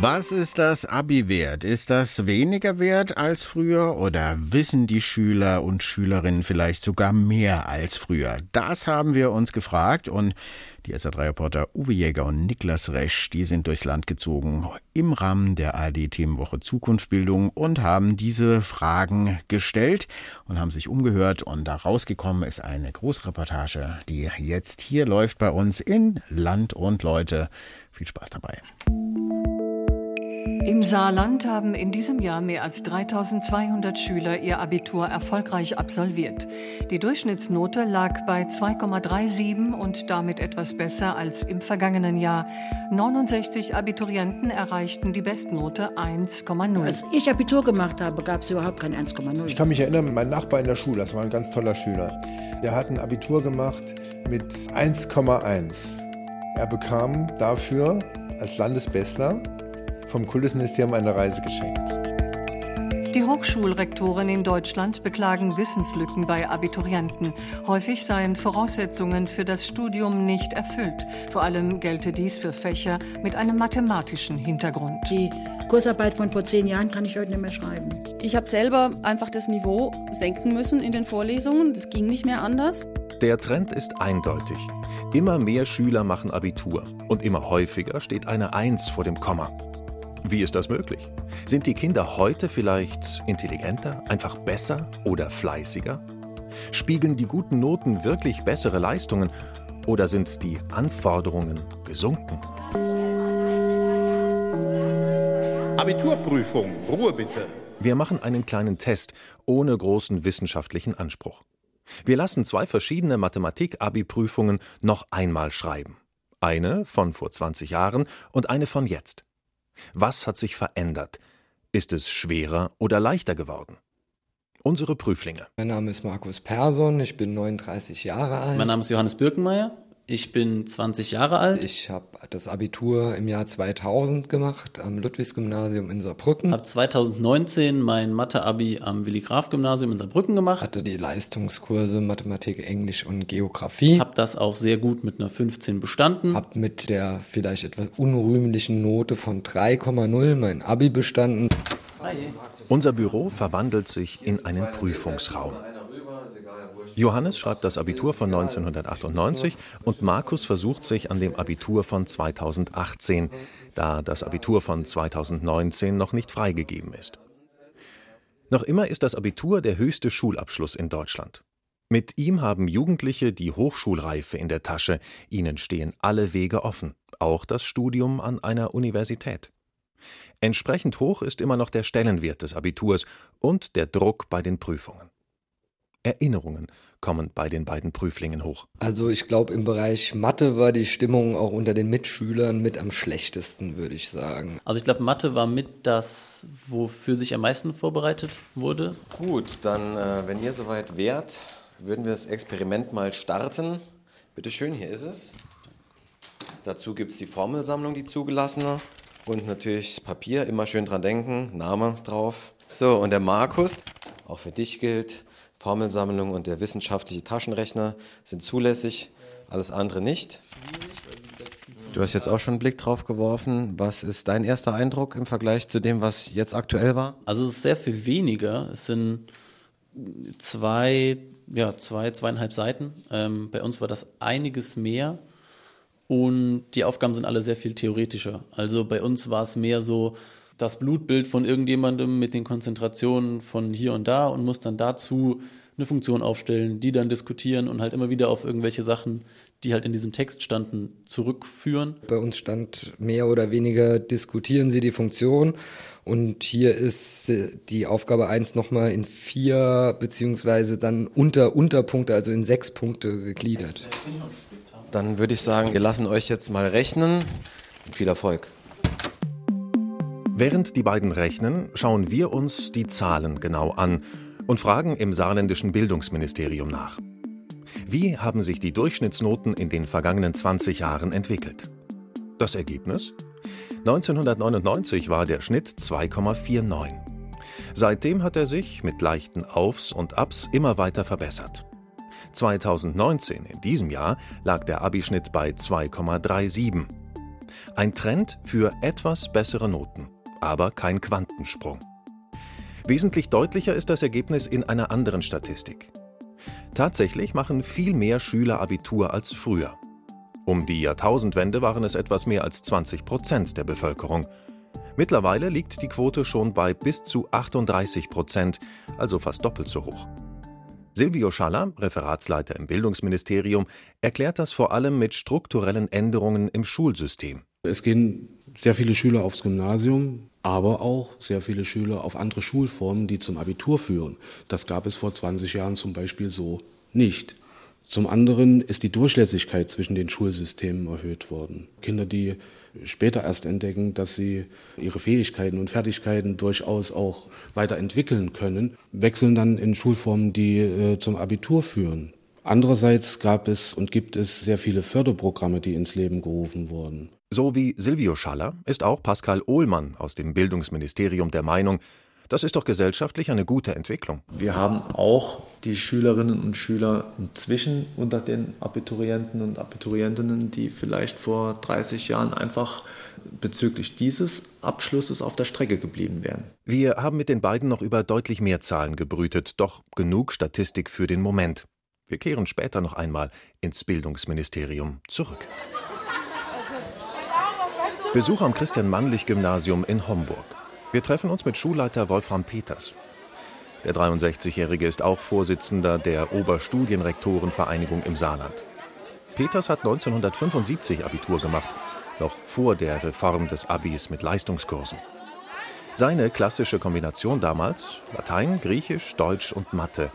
Was ist das Abi wert? Ist das weniger wert als früher oder wissen die Schüler und Schülerinnen vielleicht sogar mehr als früher? Das haben wir uns gefragt und die SR3-Reporter Uwe Jäger und Niklas Resch, die sind durchs Land gezogen im Rahmen der ARD-Themenwoche Zukunftsbildung und haben diese Fragen gestellt und haben sich umgehört und da rausgekommen ist eine Großreportage, die jetzt hier läuft bei uns in Land und Leute. Viel Spaß dabei. Im Saarland haben in diesem Jahr mehr als 3200 Schüler ihr Abitur erfolgreich absolviert. Die Durchschnittsnote lag bei 2,37 und damit etwas besser als im vergangenen Jahr. 69 Abiturienten erreichten die Bestnote 1,0. Als ich Abitur gemacht habe, gab es überhaupt kein 1,0. Ich kann mich erinnern, mein Nachbar in der Schule, das war ein ganz toller Schüler, der hat ein Abitur gemacht mit 1,1. Er bekam dafür als Landesbestler vom Kultusministerium eine Reise geschenkt. Die Hochschulrektoren in Deutschland beklagen Wissenslücken bei Abiturienten. Häufig seien Voraussetzungen für das Studium nicht erfüllt. Vor allem gelte dies für Fächer mit einem mathematischen Hintergrund. Die Kurzarbeit von vor zehn Jahren kann ich heute nicht mehr schreiben. Ich habe selber einfach das Niveau senken müssen in den Vorlesungen. Das ging nicht mehr anders. Der Trend ist eindeutig. Immer mehr Schüler machen Abitur und immer häufiger steht eine Eins vor dem Komma. Wie ist das möglich? Sind die Kinder heute vielleicht intelligenter, einfach besser oder fleißiger? Spiegeln die guten Noten wirklich bessere Leistungen oder sind die Anforderungen gesunken? Abiturprüfung, Ruhe bitte. Wir machen einen kleinen Test ohne großen wissenschaftlichen Anspruch. Wir lassen zwei verschiedene Mathematik-Abi-Prüfungen noch einmal schreiben. Eine von vor 20 Jahren und eine von jetzt. Was hat sich verändert? Ist es schwerer oder leichter geworden? Unsere Prüflinge. Mein Name ist Markus Persson, ich bin 39 Jahre alt. Mein Name ist Johannes Birkenmeier, ich bin 20 Jahre alt. Ich habe das Abitur im Jahr 2000 gemacht am Ludwigsgymnasium in Saarbrücken. Habe 2019 mein Mathe-Abi am Willi-Graf-Gymnasium in Saarbrücken gemacht. Hatte die Leistungskurse Mathematik, Englisch und Geografie. Habe das auch sehr gut mit einer 15 bestanden. Habe mit der vielleicht etwas unrühmlichen Note von 3,0 mein Abi bestanden. Unser Büro verwandelt sich in einen Prüfungsraum. Johannes schreibt das Abitur von 1998 und Markus versucht sich an dem Abitur von 2018, da das Abitur von 2019 noch nicht freigegeben ist. Noch immer ist das Abitur der höchste Schulabschluss in Deutschland. Mit ihm haben Jugendliche die Hochschulreife in der Tasche, ihnen stehen alle Wege offen, auch das Studium an einer Universität. Entsprechend hoch ist immer noch der Stellenwert des Abiturs und der Druck bei den Prüfungen. Erinnerungen kommen bei den beiden Prüflingen hoch. Also ich glaube, im Bereich Mathe war die Stimmung auch unter den Mitschülern mit am schlechtesten, würde ich sagen. Also ich glaube, Mathe war mit das, wofür sich am meisten vorbereitet wurde. Gut, dann, äh, wenn ihr soweit wärt, würden wir das Experiment mal starten. Bitte schön, hier ist es. Dazu gibt es die Formelsammlung, die zugelassene. Und natürlich Papier, immer schön dran denken, Name drauf. So, und der Markus, auch für dich gilt, Formelsammlung und der wissenschaftliche Taschenrechner sind zulässig, alles andere nicht. Du hast jetzt auch schon einen Blick drauf geworfen. Was ist dein erster Eindruck im Vergleich zu dem, was jetzt aktuell war? Also es ist sehr viel weniger. Es sind zwei, ja, zwei, zweieinhalb Seiten. Ähm, bei uns war das einiges mehr. Und die Aufgaben sind alle sehr viel theoretischer. Also bei uns war es mehr so das Blutbild von irgendjemandem mit den Konzentrationen von hier und da und muss dann dazu eine Funktion aufstellen, die dann diskutieren und halt immer wieder auf irgendwelche Sachen, die halt in diesem Text standen, zurückführen. Bei uns stand mehr oder weniger diskutieren Sie die Funktion und hier ist die Aufgabe 1 nochmal in vier beziehungsweise dann unter Unterpunkte, also in sechs Punkte gegliedert. Dann würde ich sagen, wir lassen euch jetzt mal rechnen. Viel Erfolg. Während die beiden rechnen, schauen wir uns die Zahlen genau an und fragen im saarländischen Bildungsministerium nach. Wie haben sich die Durchschnittsnoten in den vergangenen 20 Jahren entwickelt? Das Ergebnis? 1999 war der Schnitt 2,49. Seitdem hat er sich mit leichten Aufs und Abs immer weiter verbessert. 2019, in diesem Jahr, lag der Abischnitt bei 2,37. Ein Trend für etwas bessere Noten, aber kein Quantensprung. Wesentlich deutlicher ist das Ergebnis in einer anderen Statistik. Tatsächlich machen viel mehr Schüler Abitur als früher. Um die Jahrtausendwende waren es etwas mehr als 20 Prozent der Bevölkerung. Mittlerweile liegt die Quote schon bei bis zu 38 Prozent, also fast doppelt so hoch. Silvio Schaller, Referatsleiter im Bildungsministerium, erklärt das vor allem mit strukturellen Änderungen im Schulsystem. Es gehen sehr viele Schüler aufs Gymnasium, aber auch sehr viele Schüler auf andere Schulformen, die zum Abitur führen. Das gab es vor 20 Jahren zum Beispiel so nicht. Zum anderen ist die Durchlässigkeit zwischen den Schulsystemen erhöht worden. Kinder, die später erst entdecken, dass sie ihre Fähigkeiten und Fertigkeiten durchaus auch weiterentwickeln können, wechseln dann in Schulformen, die äh, zum Abitur führen. Andererseits gab es und gibt es sehr viele Förderprogramme, die ins Leben gerufen wurden. So wie Silvio Schaller ist auch Pascal Ohlmann aus dem Bildungsministerium der Meinung, das ist doch gesellschaftlich eine gute Entwicklung. Wir haben auch die Schülerinnen und Schüler inzwischen unter den Abiturienten und Abiturientinnen, die vielleicht vor 30 Jahren einfach bezüglich dieses Abschlusses auf der Strecke geblieben wären. Wir haben mit den beiden noch über deutlich mehr Zahlen gebrütet, doch genug Statistik für den Moment. Wir kehren später noch einmal ins Bildungsministerium zurück. Besuch am Christian-Mannlich-Gymnasium in Homburg. Wir treffen uns mit Schulleiter Wolfram Peters. Der 63-Jährige ist auch Vorsitzender der Oberstudienrektorenvereinigung im Saarland. Peters hat 1975 Abitur gemacht, noch vor der Reform des Abis mit Leistungskursen. Seine klassische Kombination damals Latein, Griechisch, Deutsch und Mathe.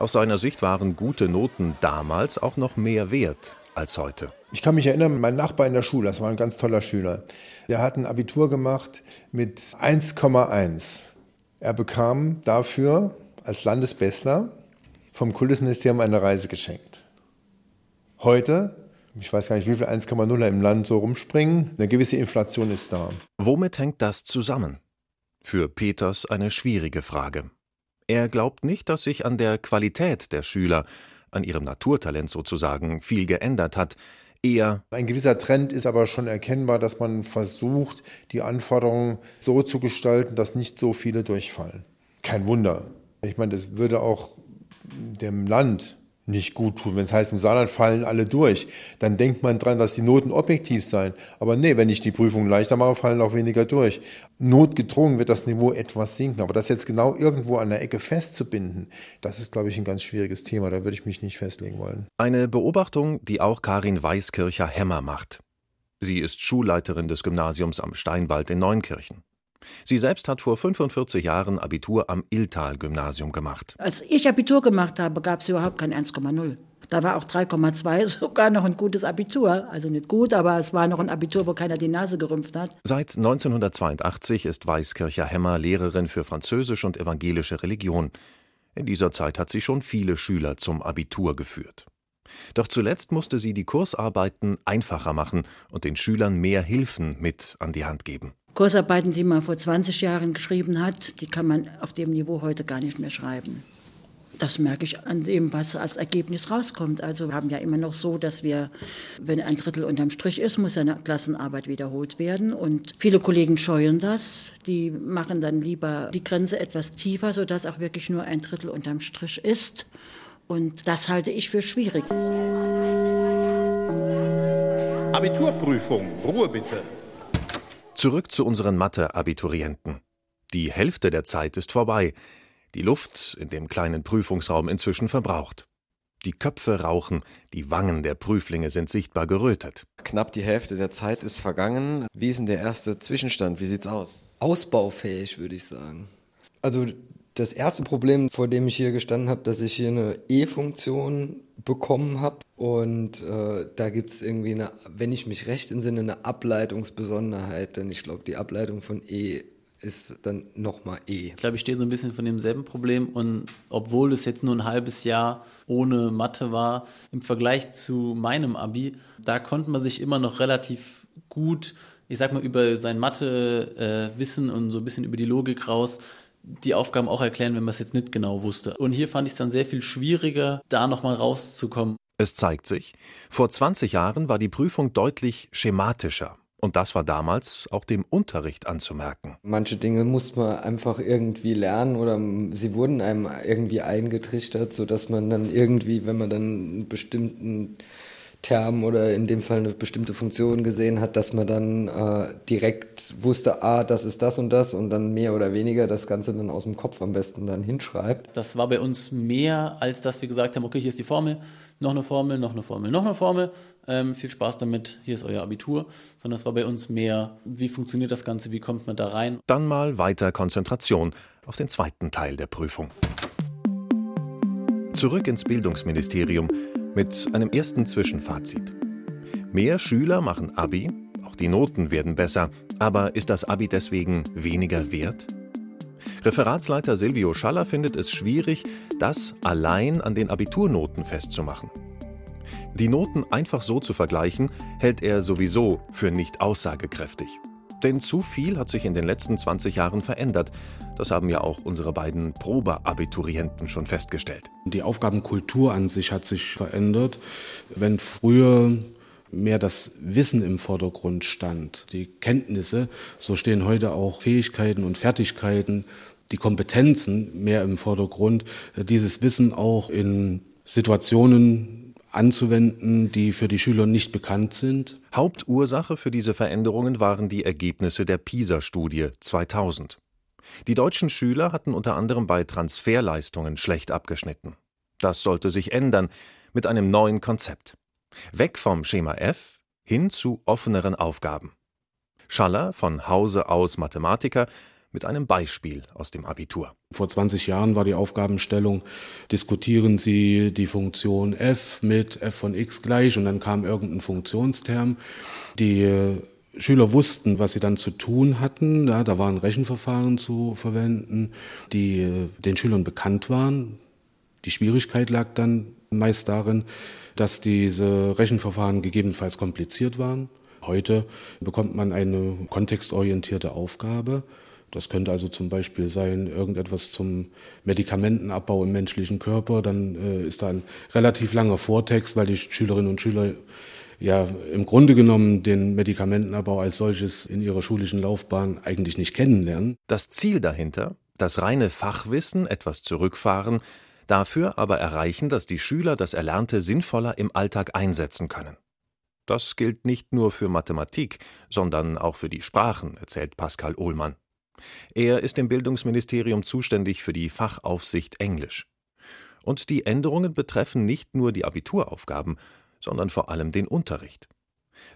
Aus seiner Sicht waren gute Noten damals auch noch mehr wert als heute. Ich kann mich erinnern, mein Nachbar in der Schule, das war ein ganz toller Schüler, der hat ein Abitur gemacht mit 1,1. Er bekam dafür als Landesbestler vom Kultusministerium eine Reise geschenkt. Heute, ich weiß gar nicht, wie viel 1,0er im Land so rumspringen, eine gewisse Inflation ist da. Womit hängt das zusammen? Für Peters eine schwierige Frage. Er glaubt nicht, dass sich an der Qualität der Schüler, an ihrem Naturtalent sozusagen, viel geändert hat. Eher ein gewisser Trend ist aber schon erkennbar, dass man versucht, die Anforderungen so zu gestalten, dass nicht so viele durchfallen. Kein Wunder. Ich meine, das würde auch dem Land nicht gut tun. Wenn es heißt, im Saarland fallen alle durch, dann denkt man dran, dass die Noten objektiv seien. Aber nee, wenn ich die Prüfung leichter mache, fallen auch weniger durch. Notgedrungen wird das Niveau etwas sinken. Aber das jetzt genau irgendwo an der Ecke festzubinden, das ist, glaube ich, ein ganz schwieriges Thema. Da würde ich mich nicht festlegen wollen. Eine Beobachtung, die auch Karin Weißkircher-Hemmer macht. Sie ist Schulleiterin des Gymnasiums am Steinwald in Neunkirchen. Sie selbst hat vor 45 Jahren Abitur am Illtal-Gymnasium gemacht. Als ich Abitur gemacht habe, gab es überhaupt kein 1,0. Da war auch 3,2 sogar noch ein gutes Abitur. Also nicht gut, aber es war noch ein Abitur, wo keiner die Nase gerümpft hat. Seit 1982 ist Weißkircher Hemmer Lehrerin für Französisch und evangelische Religion. In dieser Zeit hat sie schon viele Schüler zum Abitur geführt. Doch zuletzt musste sie die Kursarbeiten einfacher machen und den Schülern mehr Hilfen mit an die Hand geben. Kursarbeiten, die man vor 20 Jahren geschrieben hat, die kann man auf dem Niveau heute gar nicht mehr schreiben. Das merke ich an dem, was als Ergebnis rauskommt. Also wir haben ja immer noch so, dass wir, wenn ein Drittel unterm Strich ist, muss eine Klassenarbeit wiederholt werden. Und viele Kollegen scheuen das. Die machen dann lieber die Grenze etwas tiefer, sodass auch wirklich nur ein Drittel unterm Strich ist. Und das halte ich für schwierig. Abiturprüfung, Ruhe bitte. Zurück zu unseren Mathe-Abiturienten. Die Hälfte der Zeit ist vorbei. Die Luft in dem kleinen Prüfungsraum inzwischen verbraucht. Die Köpfe rauchen, die Wangen der Prüflinge sind sichtbar gerötet. Knapp die Hälfte der Zeit ist vergangen. Wie ist denn der erste Zwischenstand? Wie sieht's aus? Ausbaufähig, würde ich sagen. Also das erste Problem, vor dem ich hier gestanden habe, dass ich hier eine E-Funktion bekommen habe. Und äh, da gibt es irgendwie eine, wenn ich mich recht entsinne, eine Ableitungsbesonderheit. Denn ich glaube, die Ableitung von E ist dann nochmal E. Ich glaube, ich stehe so ein bisschen von demselben Problem. Und obwohl es jetzt nur ein halbes Jahr ohne Mathe war, im Vergleich zu meinem Abi, da konnte man sich immer noch relativ gut, ich sag mal, über sein Mathe-Wissen äh, und so ein bisschen über die Logik raus die Aufgaben auch erklären, wenn man es jetzt nicht genau wusste. Und hier fand ich es dann sehr viel schwieriger, da nochmal rauszukommen. Es zeigt sich, vor 20 Jahren war die Prüfung deutlich schematischer. Und das war damals auch dem Unterricht anzumerken. Manche Dinge muss man einfach irgendwie lernen oder sie wurden einem irgendwie eingetrichtert, sodass man dann irgendwie, wenn man dann einen bestimmten Term oder in dem Fall eine bestimmte Funktion gesehen hat, dass man dann äh, direkt wusste, ah, das ist das und das und dann mehr oder weniger das Ganze dann aus dem Kopf am besten dann hinschreibt. Das war bei uns mehr, als dass wir gesagt haben, okay, hier ist die Formel, noch eine Formel, noch eine Formel, noch eine Formel. Ähm, viel Spaß damit, hier ist euer Abitur, sondern es war bei uns mehr, wie funktioniert das Ganze, wie kommt man da rein. Dann mal weiter Konzentration auf den zweiten Teil der Prüfung. Zurück ins Bildungsministerium mit einem ersten Zwischenfazit. Mehr Schüler machen Abi, auch die Noten werden besser, aber ist das Abi deswegen weniger wert? Referatsleiter Silvio Schaller findet es schwierig, das allein an den Abiturnoten festzumachen. Die Noten einfach so zu vergleichen, hält er sowieso für nicht aussagekräftig. Denn zu viel hat sich in den letzten 20 Jahren verändert. Das haben ja auch unsere beiden Probeabiturienten schon festgestellt. Die Aufgabenkultur an sich hat sich verändert. Wenn früher mehr das Wissen im Vordergrund stand, die Kenntnisse, so stehen heute auch Fähigkeiten und Fertigkeiten, die Kompetenzen mehr im Vordergrund, dieses Wissen auch in Situationen anzuwenden, die für die Schüler nicht bekannt sind. Hauptursache für diese Veränderungen waren die Ergebnisse der PISA-Studie 2000. Die deutschen Schüler hatten unter anderem bei Transferleistungen schlecht abgeschnitten. Das sollte sich ändern mit einem neuen Konzept. Weg vom Schema F hin zu offeneren Aufgaben. Schaller, von Hause aus Mathematiker, mit einem Beispiel aus dem Abitur. Vor 20 Jahren war die Aufgabenstellung, diskutieren Sie die Funktion f mit f von x gleich und dann kam irgendein Funktionsterm. Die äh, Schüler wussten, was sie dann zu tun hatten. Ja, da waren Rechenverfahren zu verwenden, die äh, den Schülern bekannt waren. Die Schwierigkeit lag dann meist darin, dass diese Rechenverfahren gegebenenfalls kompliziert waren. Heute bekommt man eine kontextorientierte Aufgabe das könnte also zum Beispiel sein, irgendetwas zum Medikamentenabbau im menschlichen Körper. Dann äh, ist da ein relativ langer Vortext, weil die Schülerinnen und Schüler ja im Grunde genommen den Medikamentenabbau als solches in ihrer schulischen Laufbahn eigentlich nicht kennenlernen. Das Ziel dahinter, das reine Fachwissen etwas zurückfahren, dafür aber erreichen, dass die Schüler das Erlernte sinnvoller im Alltag einsetzen können. Das gilt nicht nur für Mathematik, sondern auch für die Sprachen, erzählt Pascal Ohlmann. Er ist im Bildungsministerium zuständig für die Fachaufsicht Englisch. Und die Änderungen betreffen nicht nur die Abituraufgaben, sondern vor allem den Unterricht.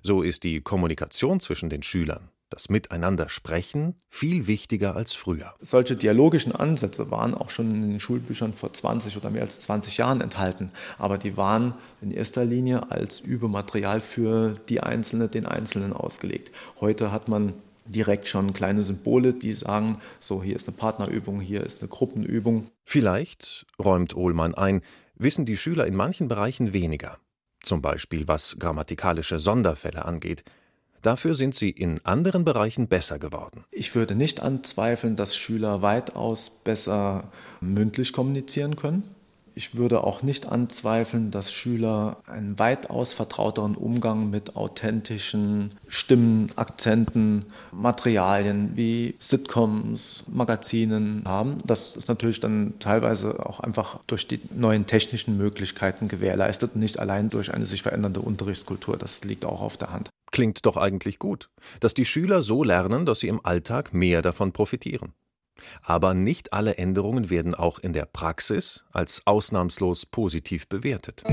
So ist die Kommunikation zwischen den Schülern, das Miteinander sprechen, viel wichtiger als früher. Solche dialogischen Ansätze waren auch schon in den Schulbüchern vor 20 oder mehr als 20 Jahren enthalten, aber die waren in erster Linie als Übematerial für die Einzelne, den Einzelnen ausgelegt. Heute hat man direkt schon kleine Symbole, die sagen, so hier ist eine Partnerübung, hier ist eine Gruppenübung. Vielleicht, räumt Ohlmann ein, wissen die Schüler in manchen Bereichen weniger. Zum Beispiel was grammatikalische Sonderfälle angeht. Dafür sind sie in anderen Bereichen besser geworden. Ich würde nicht anzweifeln, dass Schüler weitaus besser mündlich kommunizieren können. Ich würde auch nicht anzweifeln, dass Schüler einen weitaus vertrauteren Umgang mit authentischen Stimmen, Akzenten, Materialien wie Sitcoms, Magazinen haben. Das ist natürlich dann teilweise auch einfach durch die neuen technischen Möglichkeiten gewährleistet nicht allein durch eine sich verändernde Unterrichtskultur. Das liegt auch auf der Hand. Klingt doch eigentlich gut, dass die Schüler so lernen, dass sie im Alltag mehr davon profitieren. Aber nicht alle Änderungen werden auch in der Praxis als ausnahmslos positiv bewertet.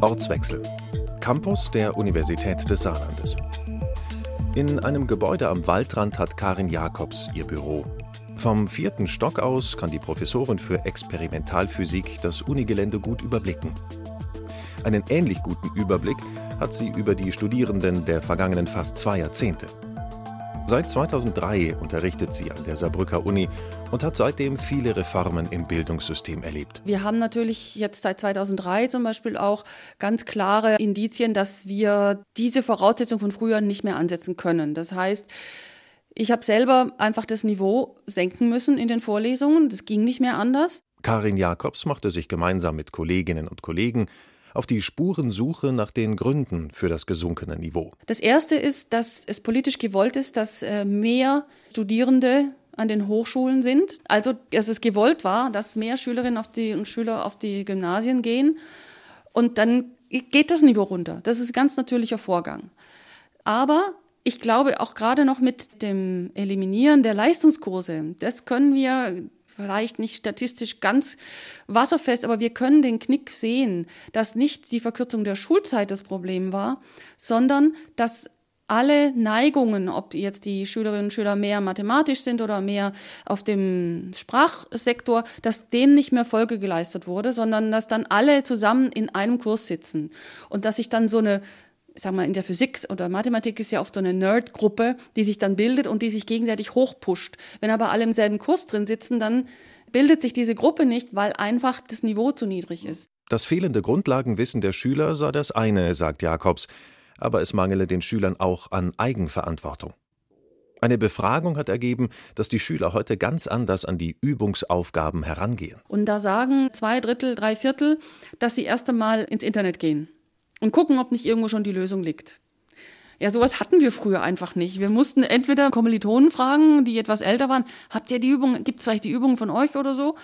Ortswechsel. Campus der Universität des Saarlandes. In einem Gebäude am Waldrand hat Karin Jakobs ihr Büro. Vom vierten Stock aus kann die Professorin für Experimentalphysik das Unigelände gut überblicken. Einen ähnlich guten Überblick hat sie über die Studierenden der vergangenen fast zwei Jahrzehnte. Seit 2003 unterrichtet sie an der Saarbrücker Uni und hat seitdem viele Reformen im Bildungssystem erlebt. Wir haben natürlich jetzt seit 2003 zum Beispiel auch ganz klare Indizien, dass wir diese Voraussetzung von früher nicht mehr ansetzen können. Das heißt, Ich habe selber einfach das Niveau senken müssen in den Vorlesungen. Das ging nicht mehr anders. Karin Jakobs machte sich gemeinsam mit Kolleginnen und Kollegen auf die Spurensuche nach den Gründen für das gesunkene Niveau. Das erste ist, dass es politisch gewollt ist, dass äh, mehr Studierende an den Hochschulen sind. Also, dass es gewollt war, dass mehr Schülerinnen auf die, und Schüler auf die Gymnasien gehen. Und dann geht das Niveau runter. Das ist ein ganz natürlicher Vorgang. Aber ich glaube, auch gerade noch mit dem Eliminieren der Leistungskurse, das können wir vielleicht nicht statistisch ganz wasserfest, aber wir können den Knick sehen, dass nicht die Verkürzung der Schulzeit das Problem war, sondern dass alle Neigungen, ob jetzt die Schülerinnen und Schüler mehr mathematisch sind oder mehr auf dem Sprachsektor, dass dem nicht mehr Folge geleistet wurde, sondern dass dann alle zusammen in einem Kurs sitzen. Und dass sich dann so eine ich sag mal, in der Physik oder Mathematik ist ja oft so eine Nerd-Gruppe, die sich dann bildet und die sich gegenseitig hochpusht. Wenn aber alle im selben Kurs drin sitzen, dann bildet sich diese Gruppe nicht, weil einfach das Niveau zu niedrig ist. Das fehlende Grundlagenwissen der Schüler sei das eine, sagt Jakobs, aber es mangele den Schülern auch an Eigenverantwortung. Eine Befragung hat ergeben, dass die Schüler heute ganz anders an die Übungsaufgaben herangehen. Und da sagen zwei Drittel, drei Viertel, dass sie erst einmal ins Internet gehen und gucken, ob nicht irgendwo schon die Lösung liegt. Ja, sowas hatten wir früher einfach nicht. Wir mussten entweder Kommilitonen fragen, die etwas älter waren, habt ihr die Übung, gibt es vielleicht die Übung von euch oder so?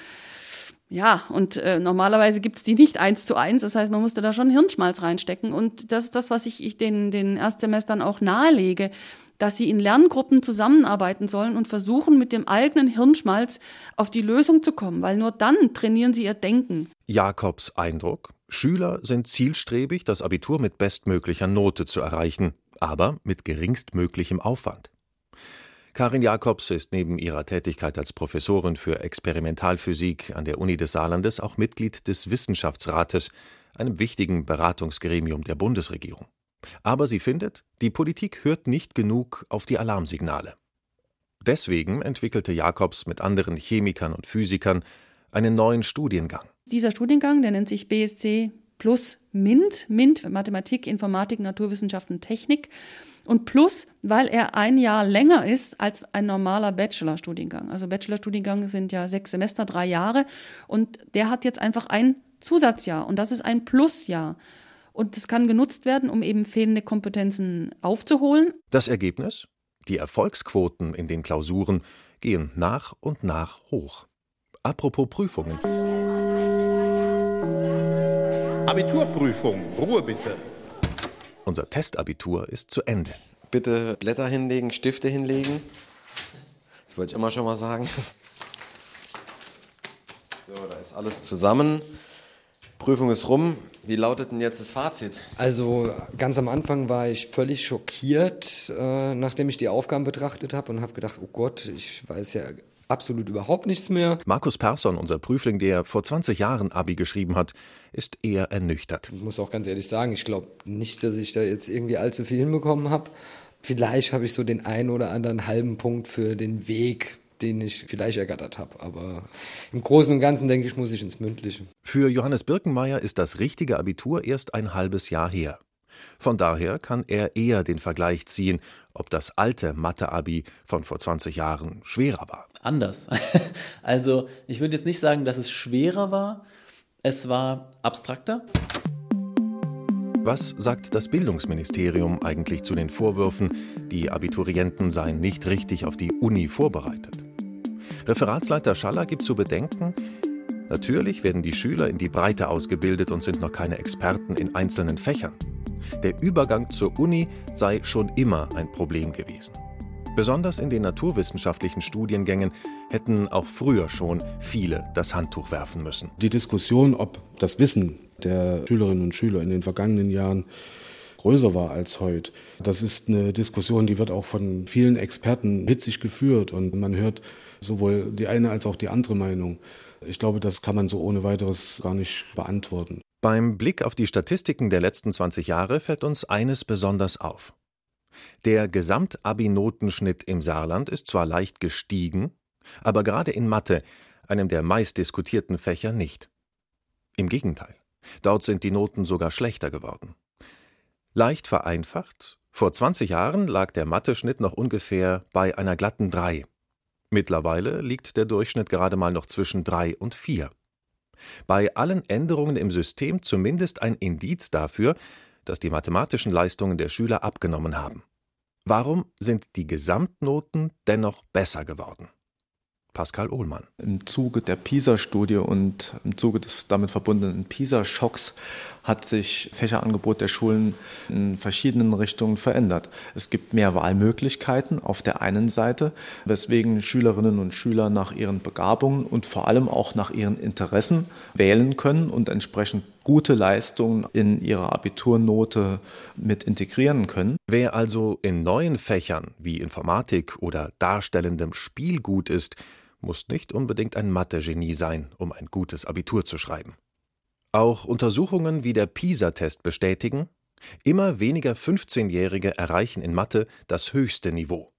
Ja, und äh, normalerweise gibt es die nicht eins zu eins. Das heißt, man musste da schon Hirnschmalz reinstecken. Und das ist das, was ich, ich den, den Erstsemestern auch nahelege, dass sie in Lerngruppen zusammenarbeiten sollen und versuchen, mit dem eigenen Hirnschmalz auf die Lösung zu kommen, weil nur dann trainieren sie ihr Denken. Jakobs Eindruck, Schüler sind zielstrebig, das Abitur mit bestmöglicher Note zu erreichen, aber mit geringstmöglichem Aufwand. Karin Jakobs ist neben ihrer Tätigkeit als Professorin für Experimentalphysik an der Uni des Saarlandes auch Mitglied des Wissenschaftsrates, einem wichtigen Beratungsgremium der Bundesregierung. Aber sie findet, die Politik hört nicht genug auf die Alarmsignale. Deswegen entwickelte Jakobs mit anderen Chemikern und Physikern einen neuen Studiengang. Dieser Studiengang, der nennt sich BSc plus MINT, MINT Mathematik, Informatik, Naturwissenschaften, Technik und plus, weil er ein Jahr länger ist als ein normaler Bachelorstudiengang. Also Bachelorstudiengang sind ja sechs Semester, drei Jahre und der hat jetzt einfach ein Zusatzjahr und das ist ein Plusjahr. Und das kann genutzt werden, um eben fehlende Kompetenzen aufzuholen. Das Ergebnis? Die Erfolgsquoten in den Klausuren gehen nach und nach hoch. Apropos Prüfungen. Abiturprüfung, Ruhe bitte. Unser Testabitur ist zu Ende. Bitte Blätter hinlegen, Stifte hinlegen. Das wollte ich immer schon mal sagen. So, da ist alles zusammen. Prüfung ist rum. Wie lautet denn jetzt das Fazit? Also ganz am Anfang war ich völlig schockiert, äh, nachdem ich die Aufgaben betrachtet habe und habe gedacht, oh Gott, ich weiß ja absolut überhaupt nichts mehr. Markus Persson, unser Prüfling, der vor 20 Jahren Abi geschrieben hat, ist eher ernüchtert. Ich muss auch ganz ehrlich sagen, ich glaube nicht, dass ich da jetzt irgendwie allzu viel hinbekommen habe. Vielleicht habe ich so den einen oder anderen halben Punkt für den Weg den ich vielleicht ergattert habe. Aber im Großen und Ganzen denke ich, muss ich ins Mündliche. Für Johannes Birkenmeier ist das richtige Abitur erst ein halbes Jahr her. Von daher kann er eher den Vergleich ziehen, ob das alte Mathe-Abi von vor 20 Jahren schwerer war. Anders. Also ich würde jetzt nicht sagen, dass es schwerer war. Es war abstrakter. Was sagt das Bildungsministerium eigentlich zu den Vorwürfen, die Abiturienten seien nicht richtig auf die Uni vorbereitet? Referatsleiter Schaller gibt zu bedenken, natürlich werden die Schüler in die Breite ausgebildet und sind noch keine Experten in einzelnen Fächern. Der Übergang zur Uni sei schon immer ein Problem gewesen. Besonders in den naturwissenschaftlichen Studiengängen hätten auch früher schon viele das Handtuch werfen müssen. Die Diskussion, ob das Wissen der Schülerinnen und Schüler in den vergangenen Jahren größer war als heute. Das ist eine Diskussion, die wird auch von vielen Experten hitzig geführt und man hört sowohl die eine als auch die andere Meinung. Ich glaube, das kann man so ohne weiteres gar nicht beantworten. Beim Blick auf die Statistiken der letzten 20 Jahre fällt uns eines besonders auf. Der Gesamtabi-Notenschnitt im Saarland ist zwar leicht gestiegen, aber gerade in Mathe, einem der meistdiskutierten Fächer, nicht. Im Gegenteil, dort sind die Noten sogar schlechter geworden. Leicht vereinfacht, Vor 20 Jahren lag der Mathe-Schnitt noch ungefähr bei einer glatten 3. Mittlerweile liegt der Durchschnitt gerade mal noch zwischen 3 und 4. Bei allen Änderungen im System zumindest ein Indiz dafür, dass die mathematischen Leistungen der Schüler abgenommen haben. Warum sind die Gesamtnoten dennoch besser geworden? Pascal Ohlmann. Im Zuge der PISA-Studie und im Zuge des damit verbundenen PISA-Schocks hat sich Fächerangebot der Schulen in verschiedenen Richtungen verändert. Es gibt mehr Wahlmöglichkeiten auf der einen Seite, weswegen Schülerinnen und Schüler nach ihren Begabungen und vor allem auch nach ihren Interessen wählen können und entsprechend gute Leistungen in ihrer Abiturnote mit integrieren können. Wer also in neuen Fächern wie Informatik oder darstellendem Spiel gut ist, muss nicht unbedingt ein Mathe-Genie sein, um ein gutes Abitur zu schreiben. Auch Untersuchungen wie der PISA-Test bestätigen, immer weniger 15-Jährige erreichen in Mathe das höchste Niveau.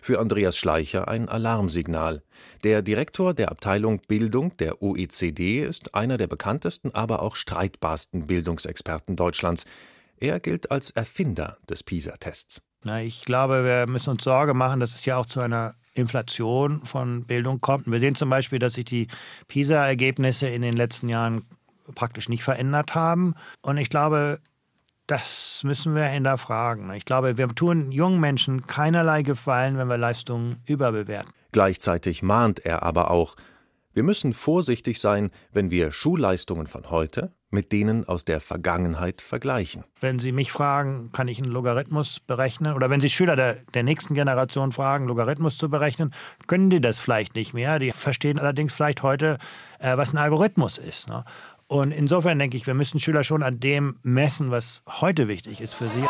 Für Andreas Schleicher ein Alarmsignal. Der Direktor der Abteilung Bildung der OECD ist einer der bekanntesten, aber auch streitbarsten Bildungsexperten Deutschlands. Er gilt als Erfinder des PISA-Tests. Na, ich glaube, wir müssen uns Sorge machen, dass es ja auch zu einer Inflation von Bildung kommt. wir sehen zum Beispiel, dass sich die PISA-Ergebnisse in den letzten Jahren praktisch nicht verändert haben. Und ich glaube, das müssen wir hinterfragen. Ich glaube, wir tun jungen Menschen keinerlei Gefallen, wenn wir Leistungen überbewerten. Gleichzeitig mahnt er aber auch, wir müssen vorsichtig sein, wenn wir Schulleistungen von heute mit denen aus der Vergangenheit vergleichen. Wenn Sie mich fragen, kann ich einen Logarithmus berechnen? Oder wenn Sie Schüler der, der nächsten Generation fragen, Logarithmus zu berechnen, können die das vielleicht nicht mehr. Die verstehen allerdings vielleicht heute, äh, was ein Algorithmus ist. Ne? Und insofern denke ich, wir müssen Schüler schon an dem messen, was heute wichtig ist für sie.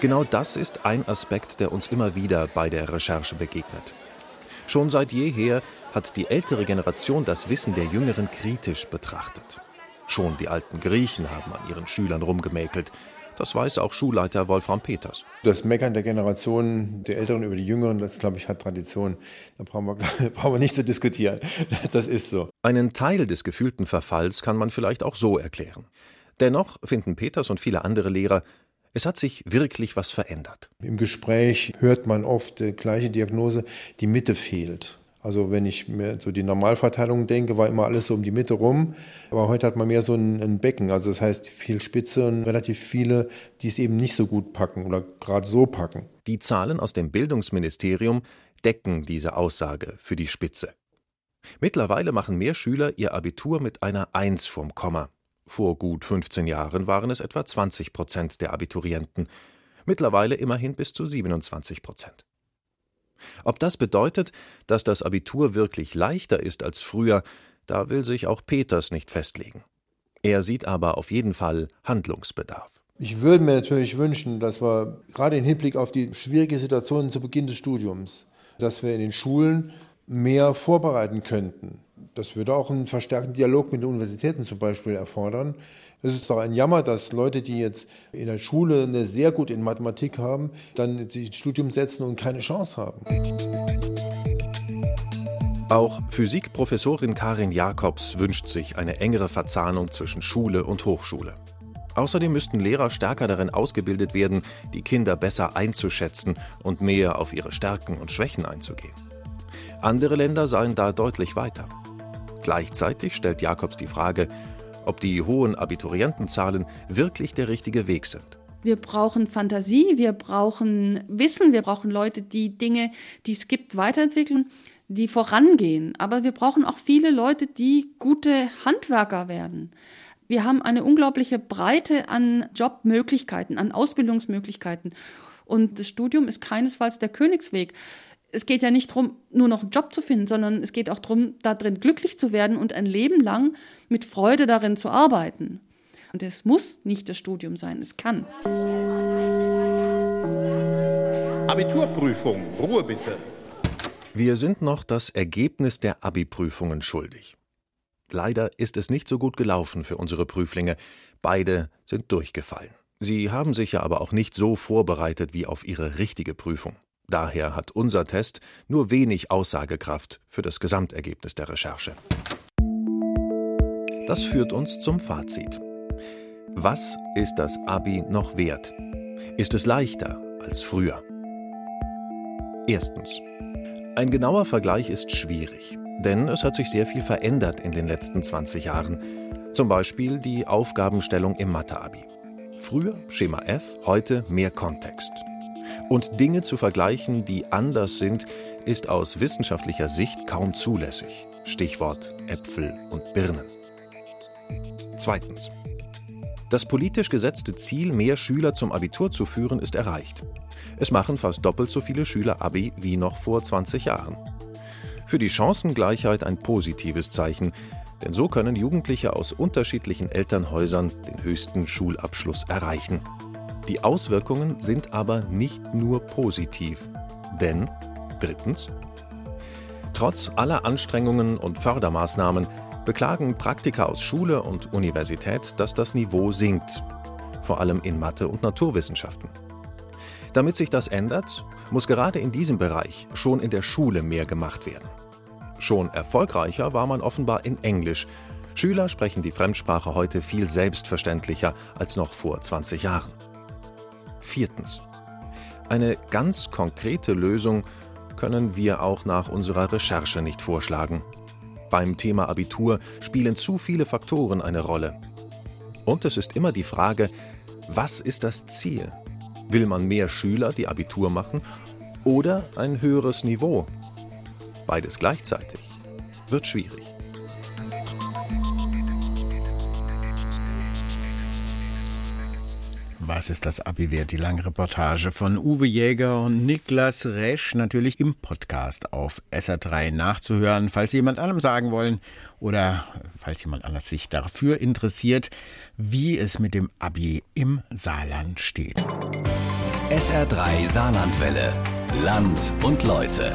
Genau das ist ein Aspekt, der uns immer wieder bei der Recherche begegnet. Schon seit jeher hat die ältere Generation das Wissen der Jüngeren kritisch betrachtet. Schon die alten Griechen haben an ihren Schülern rumgemäkelt. Das weiß auch Schulleiter Wolfram Peters. Das Meckern der Generation der Älteren über die Jüngeren, das glaube ich hat Tradition. Da brauchen wir, brauchen wir nicht zu diskutieren. Das ist so. Einen Teil des gefühlten Verfalls kann man vielleicht auch so erklären. Dennoch finden Peters und viele andere Lehrer, es hat sich wirklich was verändert. Im Gespräch hört man oft die gleiche Diagnose, die Mitte fehlt. Also wenn ich mir so die Normalverteilung denke, war immer alles so um die Mitte rum. Aber heute hat man mehr so ein, ein Becken. Also das heißt viel Spitze und relativ viele, die es eben nicht so gut packen oder gerade so packen. Die Zahlen aus dem Bildungsministerium decken diese Aussage für die Spitze. Mittlerweile machen mehr Schüler ihr Abitur mit einer Eins vorm Komma. Vor gut 15 Jahren waren es etwa 20 Prozent der Abiturienten. Mittlerweile immerhin bis zu 27 Prozent. Ob das bedeutet, dass das Abitur wirklich leichter ist als früher, da will sich auch Peters nicht festlegen. Er sieht aber auf jeden Fall Handlungsbedarf. Ich würde mir natürlich wünschen, dass wir gerade im Hinblick auf die schwierige Situation zu Beginn des Studiums, dass wir in den Schulen mehr vorbereiten könnten. Das würde auch einen verstärkten Dialog mit den Universitäten zum Beispiel erfordern. Es ist doch ein Jammer, dass Leute, die jetzt in der Schule eine sehr gut in Mathematik haben, dann sich ins Studium setzen und keine Chance haben. Auch Physikprofessorin Karin Jakobs wünscht sich eine engere Verzahnung zwischen Schule und Hochschule. Außerdem müssten Lehrer stärker darin ausgebildet werden, die Kinder besser einzuschätzen und mehr auf ihre Stärken und Schwächen einzugehen. Andere Länder seien da deutlich weiter. Gleichzeitig stellt Jakobs die Frage, ob die hohen Abiturientenzahlen wirklich der richtige Weg sind. Wir brauchen Fantasie, wir brauchen Wissen, wir brauchen Leute, die Dinge, die es gibt, weiterentwickeln, die vorangehen. Aber wir brauchen auch viele Leute, die gute Handwerker werden. Wir haben eine unglaubliche Breite an Jobmöglichkeiten, an Ausbildungsmöglichkeiten. Und das Studium ist keinesfalls der Königsweg es geht ja nicht darum, nur noch einen Job zu finden, sondern es geht auch darum, darin glücklich zu werden und ein Leben lang mit Freude darin zu arbeiten. Und es muss nicht das Studium sein, es kann. Abiturprüfung, Ruhe bitte. Wir sind noch das Ergebnis der Abi-Prüfungen schuldig. Leider ist es nicht so gut gelaufen für unsere Prüflinge. Beide sind durchgefallen. Sie haben sich ja aber auch nicht so vorbereitet wie auf ihre richtige Prüfung. Daher hat unser Test nur wenig Aussagekraft für das Gesamtergebnis der Recherche. Das führt uns zum Fazit. Was ist das Abi noch wert? Ist es leichter als früher? Erstens. Ein genauer Vergleich ist schwierig, denn es hat sich sehr viel verändert in den letzten 20 Jahren. Zum Beispiel die Aufgabenstellung im Mathe-Abi. Früher Schema F, heute mehr Kontext. Und Dinge zu vergleichen, die anders sind, ist aus wissenschaftlicher Sicht kaum zulässig. Stichwort Äpfel und Birnen. Zweitens. Das politisch gesetzte Ziel, mehr Schüler zum Abitur zu führen, ist erreicht. Es machen fast doppelt so viele Schüler Abi wie noch vor 20 Jahren. Für die Chancengleichheit ein positives Zeichen, denn so können Jugendliche aus unterschiedlichen Elternhäusern den höchsten Schulabschluss erreichen. Die Auswirkungen sind aber nicht nur positiv. Denn, drittens, trotz aller Anstrengungen und Fördermaßnahmen beklagen Praktiker aus Schule und Universität, dass das Niveau sinkt, vor allem in Mathe und Naturwissenschaften. Damit sich das ändert, muss gerade in diesem Bereich schon in der Schule mehr gemacht werden. Schon erfolgreicher war man offenbar in Englisch. Schüler sprechen die Fremdsprache heute viel selbstverständlicher als noch vor 20 Jahren. Viertens. Eine ganz konkrete Lösung können wir auch nach unserer Recherche nicht vorschlagen. Beim Thema Abitur spielen zu viele Faktoren eine Rolle. Und es ist immer die Frage, was ist das Ziel? Will man mehr Schüler, die Abitur machen, oder ein höheres Niveau, Beides gleichzeitig wird schwierig. Was ist das Abi wert? Die lange Reportage von Uwe Jäger und Niklas Resch natürlich im Podcast auf SR3 nachzuhören, falls Sie jemand anderem sagen wollen oder falls jemand anders sich dafür interessiert, wie es mit dem Abi im Saarland steht. SR3 Saarlandwelle. Land und Leute.